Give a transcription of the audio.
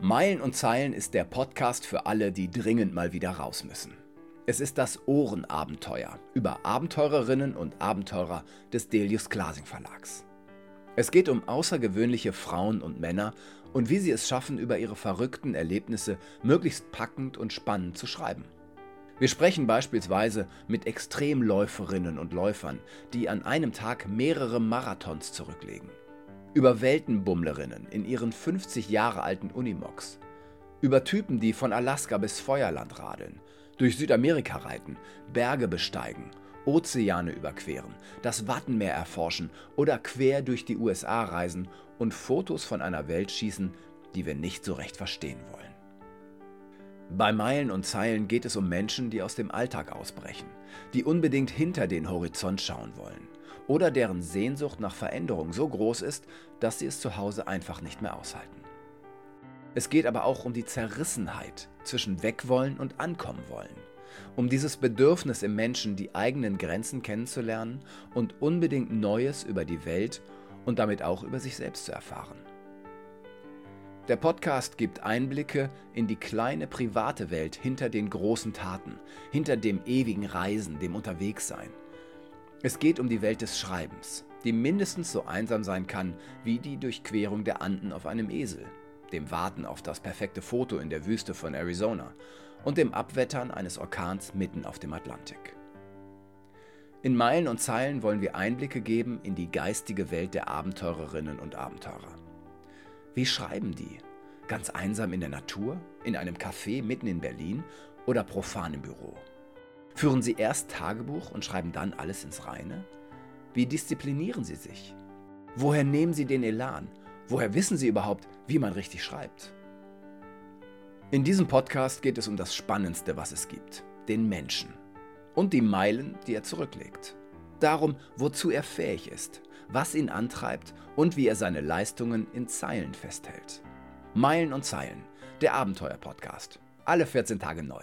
Meilen und Zeilen ist der Podcast für alle, die dringend mal wieder raus müssen. Es ist das Ohrenabenteuer über Abenteurerinnen und Abenteurer des Delius Glasing Verlags. Es geht um außergewöhnliche Frauen und Männer und wie sie es schaffen, über ihre verrückten Erlebnisse möglichst packend und spannend zu schreiben. Wir sprechen beispielsweise mit Extremläuferinnen und Läufern, die an einem Tag mehrere Marathons zurücklegen über Weltenbummlerinnen in ihren 50 Jahre alten Unimogs, über Typen, die von Alaska bis Feuerland radeln, durch Südamerika reiten, Berge besteigen, Ozeane überqueren, das Wattenmeer erforschen oder quer durch die USA reisen und Fotos von einer Welt schießen, die wir nicht so recht verstehen wollen. Bei Meilen und Zeilen geht es um Menschen, die aus dem Alltag ausbrechen, die unbedingt hinter den Horizont schauen wollen oder deren Sehnsucht nach Veränderung so groß ist, dass sie es zu Hause einfach nicht mehr aushalten. Es geht aber auch um die Zerrissenheit zwischen Wegwollen und Ankommen wollen, um dieses Bedürfnis im Menschen, die eigenen Grenzen kennenzulernen und unbedingt Neues über die Welt und damit auch über sich selbst zu erfahren. Der Podcast gibt Einblicke in die kleine private Welt hinter den großen Taten, hinter dem ewigen Reisen, dem Unterwegssein es geht um die Welt des Schreibens, die mindestens so einsam sein kann wie die Durchquerung der Anden auf einem Esel, dem Warten auf das perfekte Foto in der Wüste von Arizona und dem Abwettern eines Orkans mitten auf dem Atlantik. In Meilen und Zeilen wollen wir Einblicke geben in die geistige Welt der Abenteurerinnen und Abenteurer. Wie schreiben die? Ganz einsam in der Natur, in einem Café mitten in Berlin oder profan im Büro? Führen Sie erst Tagebuch und schreiben dann alles ins Reine? Wie disziplinieren Sie sich? Woher nehmen Sie den Elan? Woher wissen Sie überhaupt, wie man richtig schreibt? In diesem Podcast geht es um das Spannendste, was es gibt, den Menschen und die Meilen, die er zurücklegt. Darum, wozu er fähig ist, was ihn antreibt und wie er seine Leistungen in Zeilen festhält. Meilen und Zeilen, der Abenteuer-Podcast. Alle 14 Tage neu.